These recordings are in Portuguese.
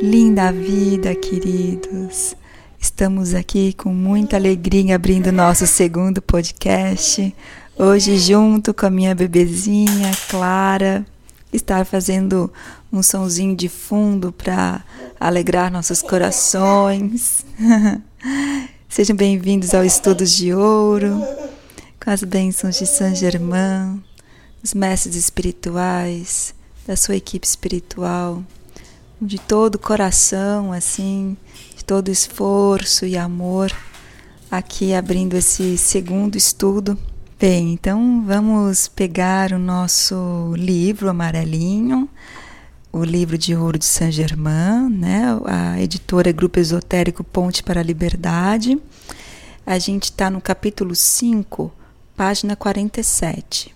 Linda vida, queridos. Estamos aqui com muita alegria abrindo nosso segundo podcast. Hoje, junto com a minha bebezinha Clara, estar fazendo um sonzinho de fundo para alegrar nossos corações. Sejam bem-vindos ao Estudos de Ouro, com as bênçãos de Saint Germain, os mestres espirituais, da sua equipe espiritual, de todo o coração, assim, de todo esforço e amor, aqui abrindo esse segundo estudo. Bem, então vamos pegar o nosso livro amarelinho, o livro de ouro de Saint Germain, né? A editora Grupo Esotérico Ponte para a Liberdade. A gente está no capítulo 5, página 47.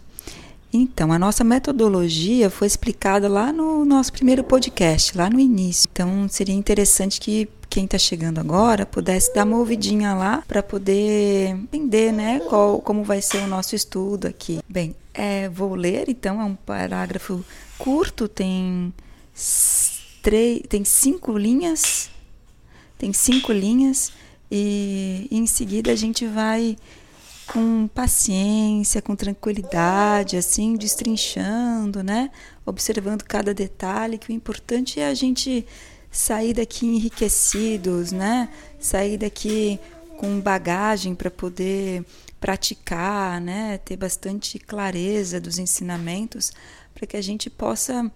Então, a nossa metodologia foi explicada lá no nosso primeiro podcast, lá no início. Então, seria interessante que quem está chegando agora pudesse dar uma ouvidinha lá para poder entender, né, qual, como vai ser o nosso estudo aqui. Bem, é, vou ler, então, é um parágrafo curto, tem três, tem cinco linhas, tem cinco linhas e, e em seguida a gente vai com paciência, com tranquilidade, assim, destrinchando, né? Observando cada detalhe, que o importante é a gente sair daqui enriquecidos, né? Sair daqui com bagagem para poder praticar, né? Ter bastante clareza dos ensinamentos, para que a gente possa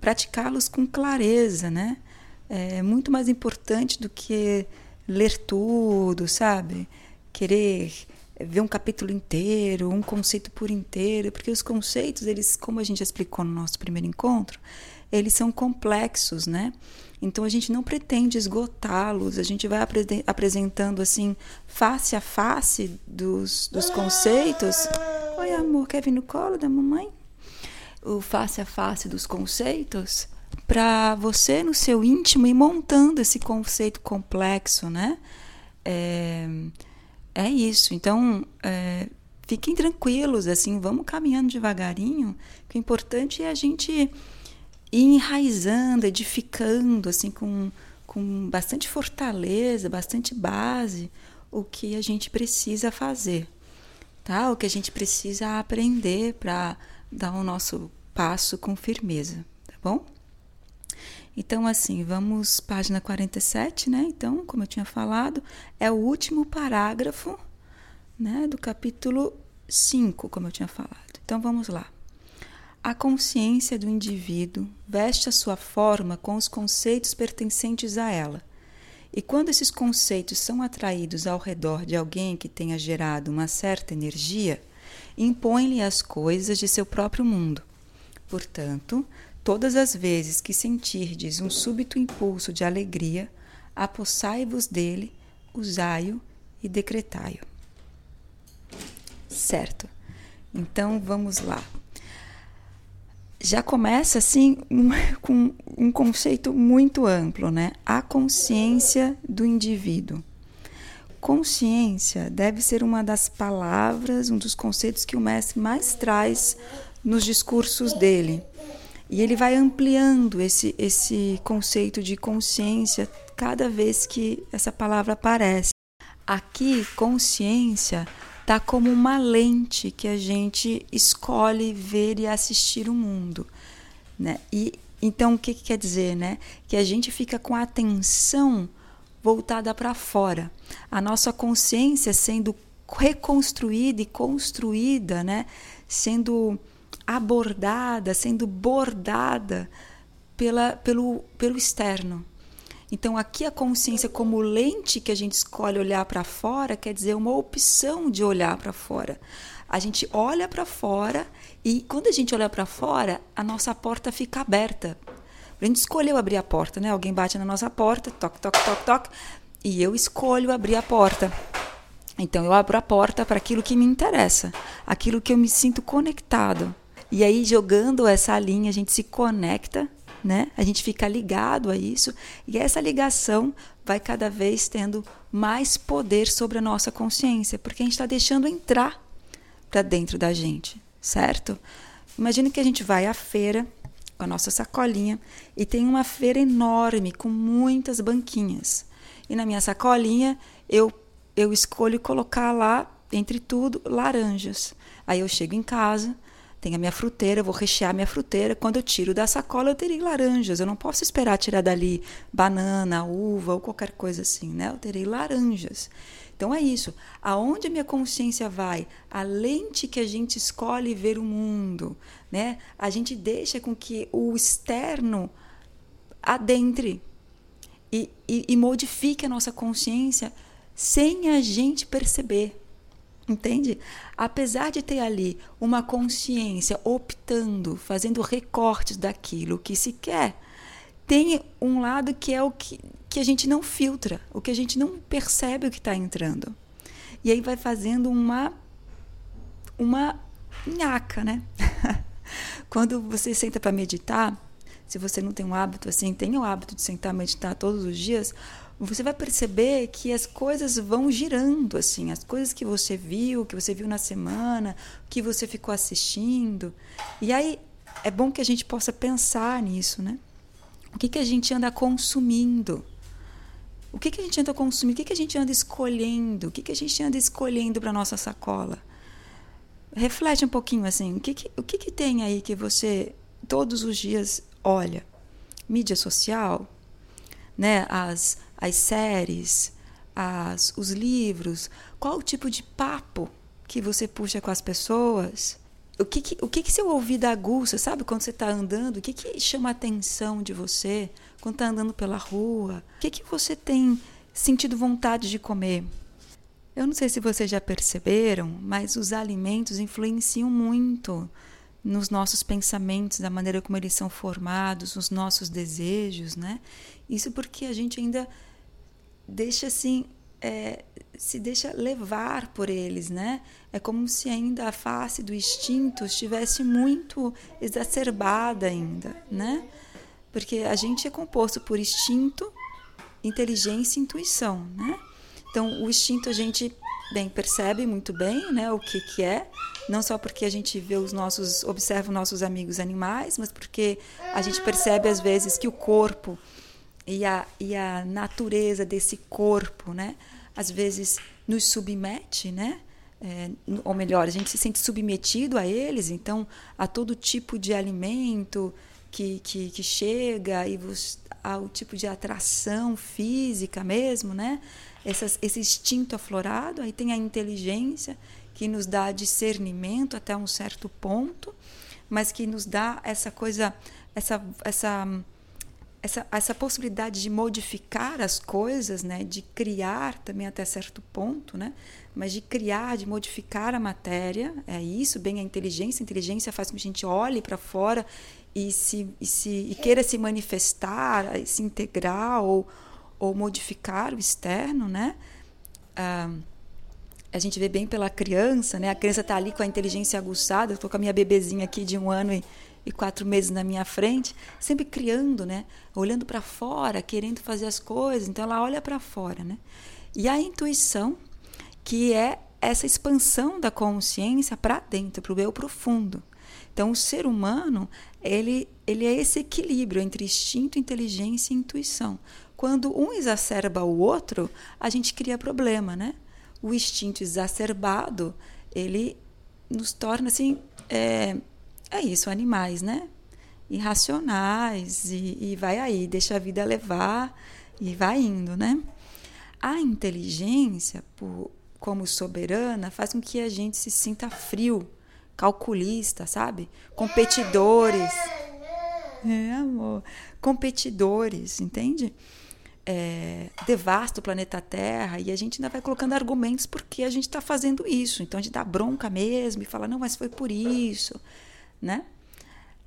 praticá-los com clareza, né? É muito mais importante do que ler tudo, sabe? Querer ver um capítulo inteiro, um conceito por inteiro, porque os conceitos, eles, como a gente explicou no nosso primeiro encontro, eles são complexos, né? Então a gente não pretende esgotá-los, a gente vai apre apresentando assim face a face dos, dos conceitos. Oi, amor, quer vir no colo da mamãe? O face a face dos conceitos para você no seu íntimo ir montando esse conceito complexo, né? É, é isso. Então, é, fiquem tranquilos, assim, vamos caminhando devagarinho. O importante é a gente ir enraizando, edificando, assim, com, com bastante fortaleza, bastante base, o que a gente precisa fazer, tá? O que a gente precisa aprender para dar o nosso passo com firmeza, tá bom? Então, assim, vamos página 47, né? Então, como eu tinha falado, é o último parágrafo né, do capítulo 5, como eu tinha falado. Então, vamos lá. A consciência do indivíduo veste a sua forma com os conceitos pertencentes a ela. E quando esses conceitos são atraídos ao redor de alguém que tenha gerado uma certa energia, impõe-lhe as coisas de seu próprio mundo. Portanto, Todas as vezes que sentirdes um súbito impulso de alegria, apossai-vos dele, usai-o e decretai-o. Certo. Então vamos lá. Já começa assim um, com um conceito muito amplo, né? A consciência do indivíduo. Consciência deve ser uma das palavras, um dos conceitos que o mestre mais traz nos discursos dele. E ele vai ampliando esse, esse conceito de consciência cada vez que essa palavra aparece. Aqui, consciência está como uma lente que a gente escolhe ver e assistir o mundo. Né? E então o que, que quer dizer? Né? Que a gente fica com a atenção voltada para fora. A nossa consciência sendo reconstruída e construída, né? sendo abordada, sendo bordada pela, pelo, pelo externo. Então, aqui a consciência, como lente que a gente escolhe olhar para fora, quer dizer uma opção de olhar para fora. A gente olha para fora e, quando a gente olha para fora, a nossa porta fica aberta. A gente escolheu abrir a porta, né? Alguém bate na nossa porta, toque, toque, toque, toque, e eu escolho abrir a porta. Então, eu abro a porta para aquilo que me interessa, aquilo que eu me sinto conectado. E aí, jogando essa linha, a gente se conecta, né? A gente fica ligado a isso. E essa ligação vai cada vez tendo mais poder sobre a nossa consciência, porque a gente está deixando entrar para dentro da gente, certo? Imagina que a gente vai à feira, a nossa sacolinha e tem uma feira enorme com muitas banquinhas. E na minha sacolinha eu eu escolho colocar lá entre tudo laranjas. Aí eu chego em casa, tenho a minha fruteira, vou rechear minha fruteira. Quando eu tiro da sacola, eu terei laranjas. Eu não posso esperar tirar dali banana, uva ou qualquer coisa assim, né? Eu terei laranjas. Então é isso. Aonde a minha consciência vai? A lente que a gente escolhe ver o mundo, né? A gente deixa com que o externo adentre e, e, e modifique a nossa consciência sem a gente perceber. Entende? Apesar de ter ali uma consciência optando, fazendo recortes daquilo que se quer, tem um lado que é o que, que a gente não filtra, o que a gente não percebe o que está entrando. E aí vai fazendo uma uma nhaca, né? Quando você senta para meditar, se você não tem um hábito assim, tenha o hábito de sentar meditar todos os dias, você vai perceber que as coisas vão girando assim, as coisas que você viu, que você viu na semana, que você ficou assistindo. E aí é bom que a gente possa pensar nisso, né? O que, que a gente anda consumindo? O que, que a gente anda consumindo? O que, que a gente anda escolhendo? O que, que a gente anda escolhendo para nossa sacola? Reflete um pouquinho assim, o que, que, o que, que tem aí que você todos os dias olha? Mídia social, né? As, as séries, as, os livros, qual o tipo de papo que você puxa com as pessoas? O que, que o que, que seu ouvido aguça, sabe? Quando você está andando, o que, que chama a atenção de você quando está andando pela rua? O que, que você tem sentido vontade de comer? Eu não sei se vocês já perceberam, mas os alimentos influenciam muito nos nossos pensamentos, da maneira como eles são formados, nos nossos desejos, né? Isso porque a gente ainda deixa assim, é, se deixa levar por eles, né? É como se ainda a face do instinto estivesse muito exacerbada ainda, né? Porque a gente é composto por instinto, inteligência e intuição, né? Então, o instinto a gente bem percebe muito bem, né, o que que é, não só porque a gente vê os nossos, observa os nossos amigos animais, mas porque a gente percebe às vezes que o corpo e a, e a natureza desse corpo, né? Às vezes nos submete, né? É, ou melhor, a gente se sente submetido a eles, então a todo tipo de alimento que, que, que chega e ao tipo de atração física mesmo, né? Essas, esse instinto aflorado, aí tem a inteligência que nos dá discernimento até um certo ponto, mas que nos dá essa coisa, essa, essa essa, essa possibilidade de modificar as coisas, né, de criar também até certo ponto, né, mas de criar, de modificar a matéria, é isso, bem a inteligência. A inteligência faz com que a gente olhe para fora e, se, e, se, e queira se manifestar, se integrar ou, ou modificar o externo, né? Ah, a gente vê bem pela criança, né? A criança está ali com a inteligência aguçada. Estou com a minha bebezinha aqui de um ano e e quatro meses na minha frente, sempre criando, né? Olhando para fora, querendo fazer as coisas. Então ela olha para fora, né? E a intuição, que é essa expansão da consciência para dentro, para o eu profundo. Então o ser humano, ele ele é esse equilíbrio entre instinto, inteligência e intuição. Quando um exacerba o outro, a gente cria problema, né? O instinto exacerbado, ele nos torna assim é, é isso, animais, né? Irracionais e, e vai aí, deixa a vida levar e vai indo, né? A inteligência, por, como soberana, faz com que a gente se sinta frio, calculista, sabe? Competidores. É, amor. Competidores, entende? É, devasta o planeta Terra e a gente ainda vai colocando argumentos porque a gente está fazendo isso. Então a gente dá bronca mesmo e fala, não, mas foi por isso né?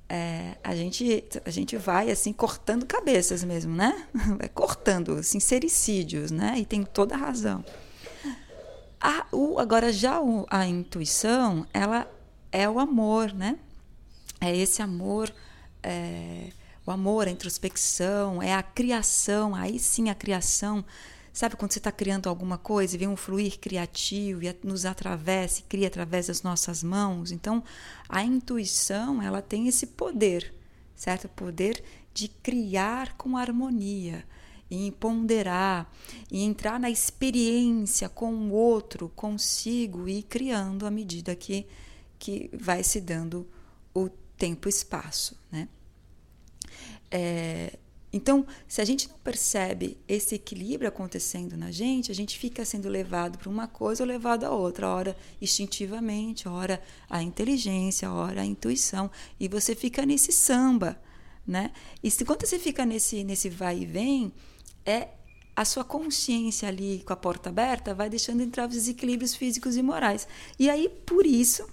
É, a, gente, a gente vai assim cortando cabeças mesmo, né? Vai cortando sincericídios, né? E tem toda a razão. A, o, agora já o, a intuição, ela é o amor, né? É esse amor, é, o amor, a introspecção, é a criação. Aí sim a criação Sabe quando você está criando alguma coisa e vem um fluir criativo e nos atravessa e cria através das nossas mãos? Então, a intuição ela tem esse poder certo? O poder de criar com harmonia, em ponderar, e entrar na experiência com o outro, consigo e criando à medida que, que vai se dando o tempo e espaço, né? É, então, se a gente não percebe esse equilíbrio acontecendo na gente, a gente fica sendo levado para uma coisa ou levado a outra, ora instintivamente, ora a inteligência, ora a intuição, e você fica nesse samba, né? E se quando você fica nesse nesse vai e vem, é a sua consciência ali com a porta aberta vai deixando entrar os desequilíbrios físicos e morais. E aí por isso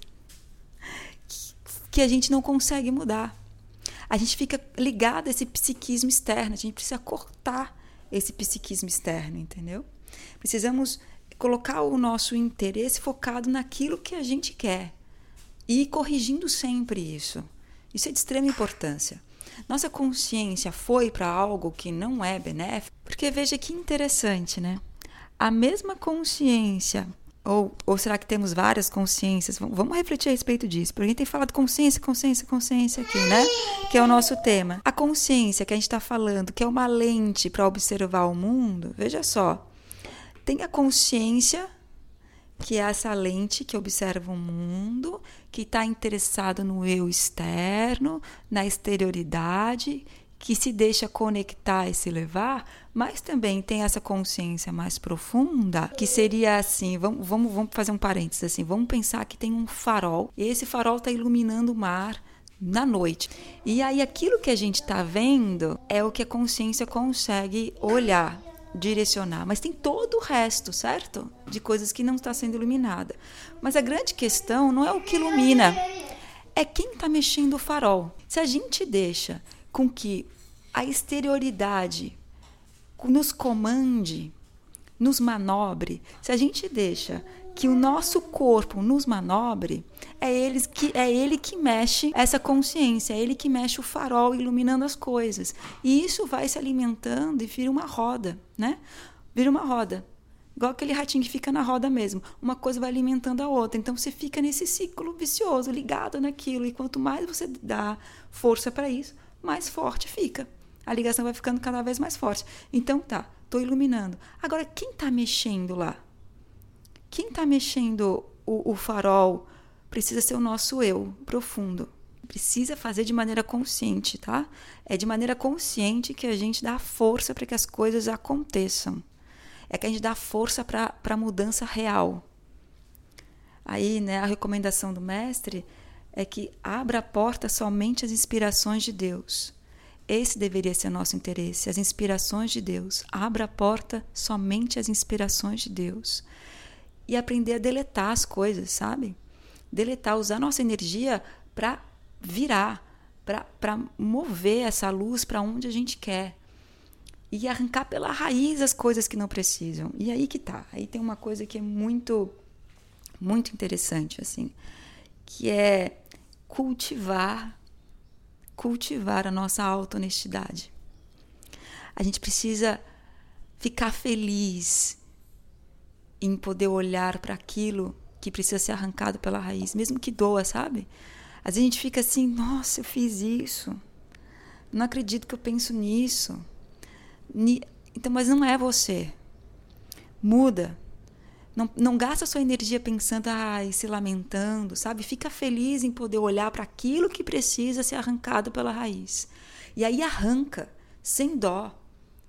que a gente não consegue mudar. A gente fica ligado a esse psiquismo externo, a gente precisa cortar esse psiquismo externo, entendeu? Precisamos colocar o nosso interesse focado naquilo que a gente quer e ir corrigindo sempre isso. Isso é de extrema importância. Nossa consciência foi para algo que não é benéfico, porque veja que interessante, né? A mesma consciência ou, ou será que temos várias consciências? Vamos refletir a respeito disso. Porque a gente tem falado consciência, consciência, consciência aqui, né? Que é o nosso tema. A consciência que a gente está falando, que é uma lente para observar o mundo, veja só. Tem a consciência, que é essa lente que observa o mundo, que está interessado no eu externo, na exterioridade, que se deixa conectar e se levar, mas também tem essa consciência mais profunda, que seria assim, vamos, vamos, vamos fazer um parênteses assim, vamos pensar que tem um farol, e esse farol está iluminando o mar na noite. E aí aquilo que a gente está vendo é o que a consciência consegue olhar, direcionar, mas tem todo o resto, certo? De coisas que não está sendo iluminada. Mas a grande questão não é o que ilumina, é quem está mexendo o farol. Se a gente deixa com que a exterioridade nos comande, nos manobre, se a gente deixa que o nosso corpo nos manobre, é ele que, é ele que mexe essa consciência, é ele que mexe o farol iluminando as coisas. E isso vai se alimentando e vira uma roda, né? Vira uma roda. Igual aquele ratinho que fica na roda mesmo. Uma coisa vai alimentando a outra. Então você fica nesse ciclo vicioso, ligado naquilo. E quanto mais você dá força para isso, mais forte fica. A ligação vai ficando cada vez mais forte. Então tá, estou iluminando. Agora, quem está mexendo lá? Quem está mexendo o, o farol precisa ser o nosso eu profundo. Precisa fazer de maneira consciente, tá? É de maneira consciente que a gente dá força para que as coisas aconteçam. É que a gente dá força para a mudança real. Aí, né, a recomendação do mestre é que abra a porta somente às inspirações de Deus. Esse deveria ser nosso interesse, as inspirações de Deus. Abra a porta somente às inspirações de Deus. E aprender a deletar as coisas, sabe? Deletar, usar nossa energia para virar, para mover essa luz para onde a gente quer. E arrancar pela raiz as coisas que não precisam. E aí que tá. Aí tem uma coisa que é muito, muito interessante, assim que é cultivar cultivar a nossa auto-honestidade. A gente precisa ficar feliz em poder olhar para aquilo que precisa ser arrancado pela raiz, mesmo que doa, sabe? Às vezes a gente fica assim, nossa, eu fiz isso. Não acredito que eu penso nisso. Então, mas não é você. Muda. Não, não gasta sua energia pensando, ai, se lamentando, sabe? Fica feliz em poder olhar para aquilo que precisa ser arrancado pela raiz. E aí arranca, sem dó,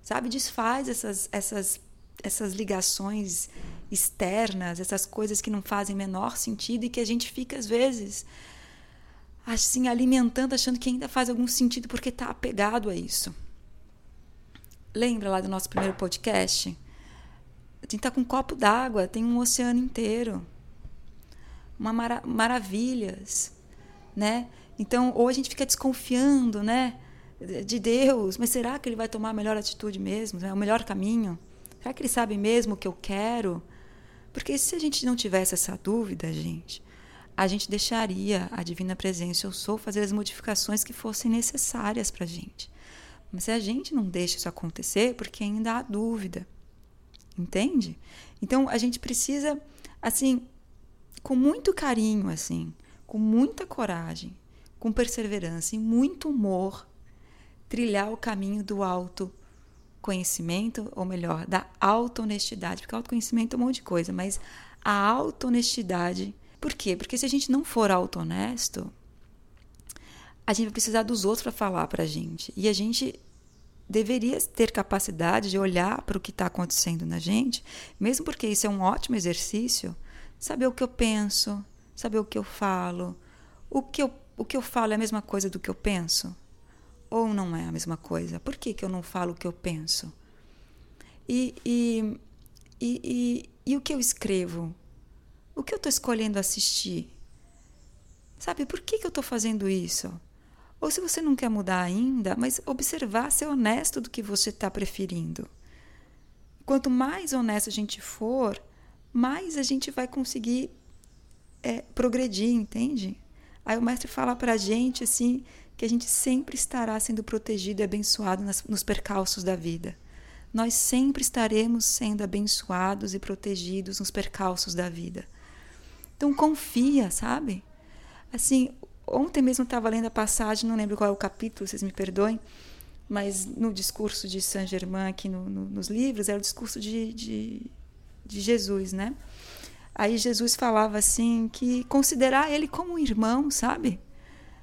sabe? Desfaz essas, essas, essas ligações externas, essas coisas que não fazem menor sentido e que a gente fica, às vezes, assim, alimentando, achando que ainda faz algum sentido porque está apegado a isso. Lembra lá do nosso primeiro podcast? A gente está com um copo d'água, tem um oceano inteiro. Uma mara maravilhas, né? Então, ou a gente fica desconfiando, né? De Deus, mas será que ele vai tomar a melhor atitude mesmo? É o melhor caminho? Será que ele sabe mesmo o que eu quero? Porque se a gente não tivesse essa dúvida, gente, a gente deixaria a divina presença, eu sou, fazer as modificações que fossem necessárias para a gente. Mas se a gente não deixa isso acontecer, porque ainda há dúvida. Entende? Então a gente precisa, assim, com muito carinho, assim, com muita coragem, com perseverança e muito humor, trilhar o caminho do autoconhecimento, ou melhor, da auto-honestidade, porque autoconhecimento é um monte de coisa, mas a auto-honestidade. Por quê? Porque se a gente não for auto-honesto, a gente vai precisar dos outros para falar para a gente. E a gente deveria ter capacidade de olhar para o que está acontecendo na gente, mesmo porque isso é um ótimo exercício, saber o que eu penso, saber o que eu falo. O que eu, o que eu falo é a mesma coisa do que eu penso? Ou não é a mesma coisa? Por que, que eu não falo o que eu penso? E, e, e, e, e o que eu escrevo? O que eu estou escolhendo assistir? Sabe, por que, que eu estou fazendo isso? Ou se você não quer mudar ainda, mas observar, ser honesto do que você está preferindo. Quanto mais honesto a gente for, mais a gente vai conseguir é, progredir, entende? Aí o mestre fala para a gente assim que a gente sempre estará sendo protegido e abençoado nas, nos percalços da vida. Nós sempre estaremos sendo abençoados e protegidos nos percalços da vida. Então confia, sabe? Assim, Ontem mesmo estava lendo a passagem, não lembro qual é o capítulo, vocês me perdoem, mas no discurso de Saint Germain, aqui no, no, nos livros, era o discurso de, de, de Jesus, né? Aí Jesus falava assim que considerar ele como um irmão, sabe?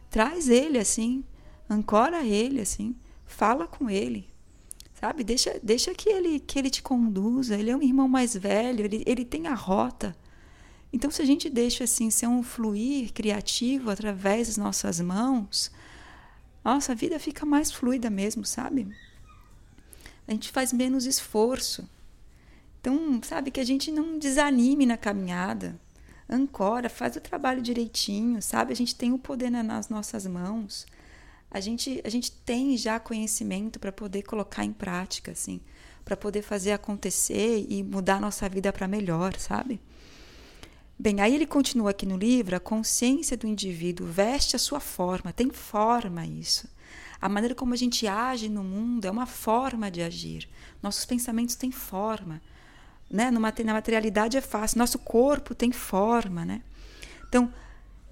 Traz ele assim, ancora ele assim, fala com ele, sabe? Deixa, deixa que ele que ele te conduza. Ele é um irmão mais velho, ele, ele tem a rota. Então, se a gente deixa assim ser um fluir criativo através das nossas mãos, nossa vida fica mais fluida mesmo, sabe? A gente faz menos esforço. Então, sabe, que a gente não desanime na caminhada. Ancora, faz o trabalho direitinho, sabe? A gente tem o poder nas nossas mãos. A gente, a gente tem já conhecimento para poder colocar em prática, assim, para poder fazer acontecer e mudar a nossa vida para melhor, sabe? Bem, aí ele continua aqui no livro: a consciência do indivíduo veste a sua forma, tem forma isso. A maneira como a gente age no mundo é uma forma de agir. Nossos pensamentos têm forma. Né? Na materialidade é fácil, nosso corpo tem forma. Né? Então,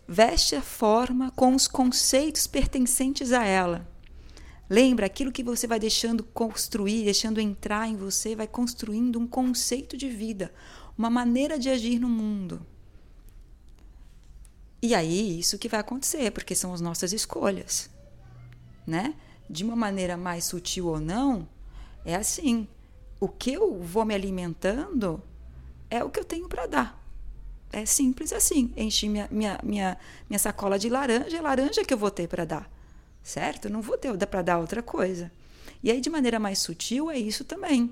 veste a forma com os conceitos pertencentes a ela. Lembra, aquilo que você vai deixando construir, deixando entrar em você, vai construindo um conceito de vida, uma maneira de agir no mundo. E aí, isso que vai acontecer, porque são as nossas escolhas, né? De uma maneira mais sutil ou não, é assim. O que eu vou me alimentando é o que eu tenho para dar. É simples assim. Enchi minha, minha, minha, minha sacola de laranja, é laranja que eu vou ter para dar. Certo? não vou ter para dar outra coisa. E aí, de maneira mais sutil, é isso também.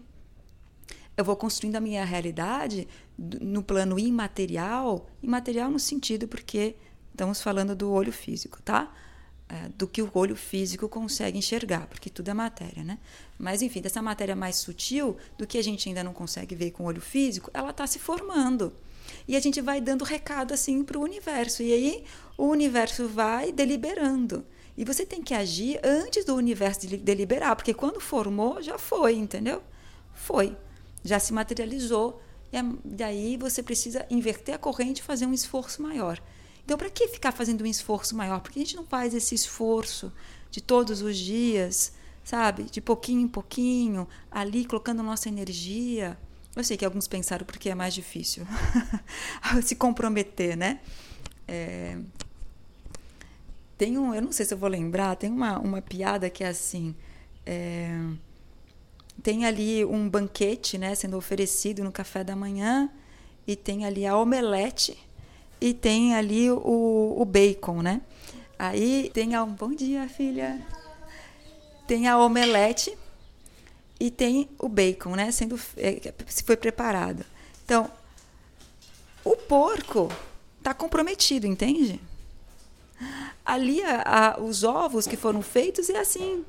Eu vou construindo a minha realidade no plano imaterial, imaterial no sentido porque estamos falando do olho físico, tá? É, do que o olho físico consegue enxergar, porque tudo é matéria, né? Mas enfim, dessa matéria mais sutil, do que a gente ainda não consegue ver com o olho físico, ela está se formando. E a gente vai dando recado assim para o universo. E aí o universo vai deliberando. E você tem que agir antes do universo deliberar, porque quando formou, já foi, entendeu? Foi. Já se materializou e daí você precisa inverter a corrente e fazer um esforço maior. Então, para que ficar fazendo um esforço maior? Porque a gente não faz esse esforço de todos os dias, sabe? De pouquinho em pouquinho, ali colocando nossa energia. Eu sei que alguns pensaram porque é mais difícil se comprometer, né? É... Tem um, eu não sei se eu vou lembrar, tem uma, uma piada que é assim. É tem ali um banquete né, sendo oferecido no café da manhã, e tem ali a omelete, e tem ali o, o bacon, né? Aí tem a. Bom dia, filha! Tem a omelete e tem o bacon, né? Sendo, é, se foi preparado. Então, o porco está comprometido, entende? Ali, a, a, os ovos que foram feitos é assim,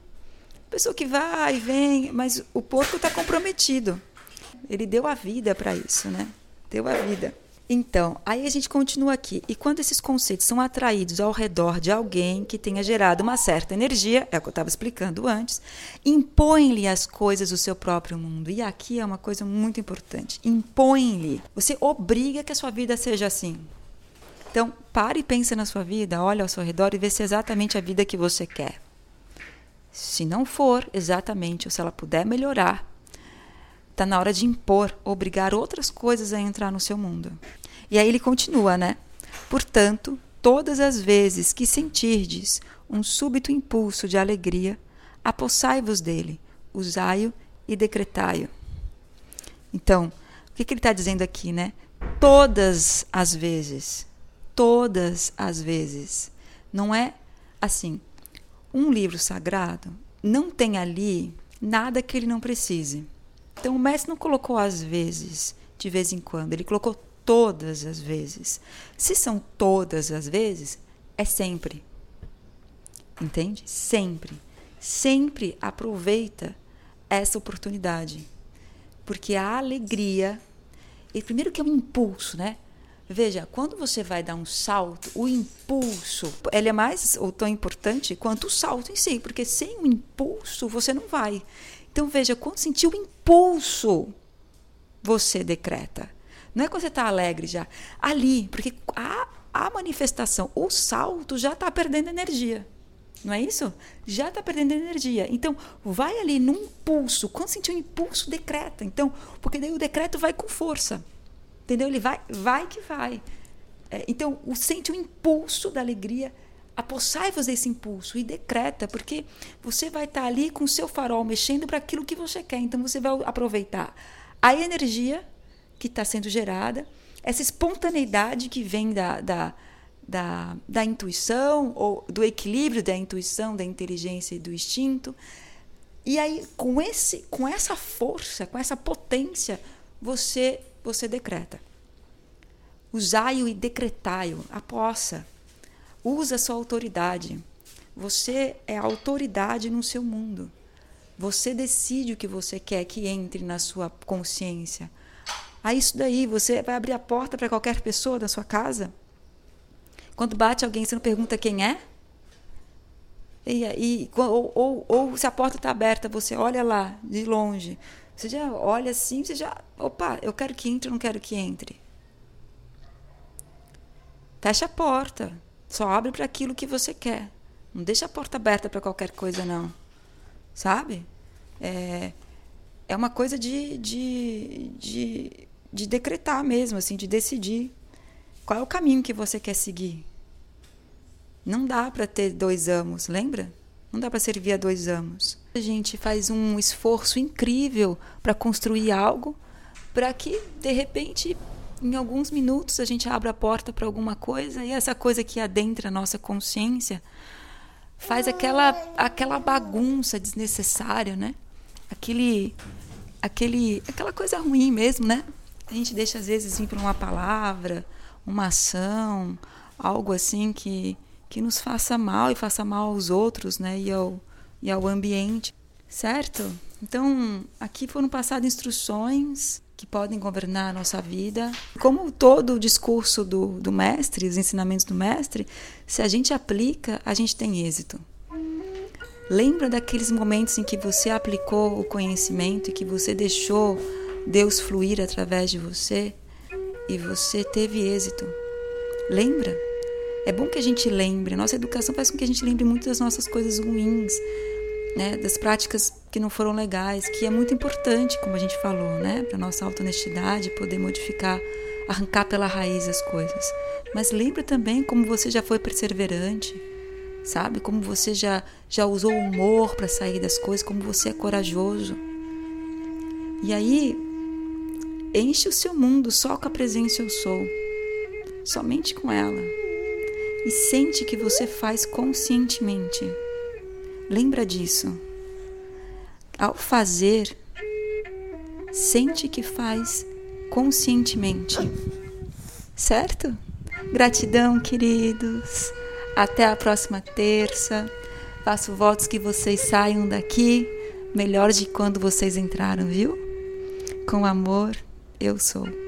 Pessoa que vai e vem, mas o porco está comprometido. Ele deu a vida para isso, né? Deu a vida. Então, aí a gente continua aqui. E quando esses conceitos são atraídos ao redor de alguém que tenha gerado uma certa energia, é o que eu estava explicando antes, impõe-lhe as coisas do seu próprio mundo. E aqui é uma coisa muito importante. Impõe-lhe. Você obriga que a sua vida seja assim. Então, pare e pense na sua vida, olhe ao seu redor e vê se é exatamente a vida que você quer. Se não for exatamente, ou se ela puder melhorar, está na hora de impor, obrigar outras coisas a entrar no seu mundo. E aí ele continua, né? Portanto, todas as vezes que sentirdes um súbito impulso de alegria, apossai-vos dele, usai-o e decretai-o. Então, o que, que ele está dizendo aqui, né? Todas as vezes todas as vezes. Não é assim. Um livro sagrado não tem ali nada que ele não precise. Então o mestre não colocou às vezes, de vez em quando, ele colocou todas as vezes. Se são todas as vezes, é sempre. Entende? Sempre. Sempre aproveita essa oportunidade. Porque a alegria, e primeiro que é um impulso, né? Veja, quando você vai dar um salto, o impulso, ele é mais ou tão importante quanto o salto em si, porque sem o impulso você não vai. Então veja, quando sentir o impulso, você decreta. Não é quando você está alegre já. Ali, porque a, a manifestação, o salto já está perdendo energia. Não é isso? Já está perdendo energia. Então, vai ali no impulso. Quando sentir o impulso, decreta. Então, porque daí o decreto vai com força. Entendeu? Ele vai, vai que vai. É, então, o, sente o impulso da alegria, apossai-vos desse impulso e decreta, porque você vai estar ali com o seu farol mexendo para aquilo que você quer. Então, você vai aproveitar a energia que está sendo gerada, essa espontaneidade que vem da, da, da, da intuição, ou do equilíbrio da intuição, da inteligência e do instinto. E aí, com, esse, com essa força, com essa potência, você você decreta. Usai-o e decretai-o, a possa. Usa a sua autoridade. Você é autoridade no seu mundo. Você decide o que você quer que entre na sua consciência. A isso daí, você vai abrir a porta para qualquer pessoa da sua casa? Quando bate alguém, você não pergunta quem é? E, e ou, ou, ou se a porta está aberta, você olha lá de longe. Você já olha assim, você já. Opa, eu quero que entre, não quero que entre. Fecha a porta. Só abre para aquilo que você quer. Não deixa a porta aberta para qualquer coisa, não. Sabe? É, é uma coisa de, de, de, de decretar mesmo, assim, de decidir qual é o caminho que você quer seguir. Não dá para ter dois amos, lembra? Não dá para servir a dois amos. A gente faz um esforço incrível para construir algo, para que de repente, em alguns minutos, a gente abra a porta para alguma coisa e essa coisa que adentra a nossa consciência faz aquela aquela bagunça desnecessária, né? Aquele aquele aquela coisa ruim mesmo, né? A gente deixa às vezes vir por uma palavra, uma ação, algo assim que que nos faça mal e faça mal aos outros, né? E ao, e ao ambiente, certo? Então, aqui foram passadas instruções que podem governar a nossa vida. Como todo o discurso do, do mestre, os ensinamentos do mestre, se a gente aplica, a gente tem êxito. Lembra daqueles momentos em que você aplicou o conhecimento e que você deixou Deus fluir através de você e você teve êxito. Lembra? É bom que a gente lembre, nossa educação faz com que a gente lembre muito das nossas coisas ruins, né, das práticas que não foram legais, que é muito importante, como a gente falou, né, para nossa honestidade poder modificar, arrancar pela raiz as coisas. Mas lembra também como você já foi perseverante, sabe? Como você já já usou o humor para sair das coisas, como você é corajoso. E aí enche o seu mundo só com a presença eu sou, somente com ela e sente que você faz conscientemente. Lembra disso. Ao fazer, sente que faz conscientemente. Certo? Gratidão, queridos. Até a próxima terça. Faço votos que vocês saiam daqui melhor de quando vocês entraram, viu? Com amor, eu sou.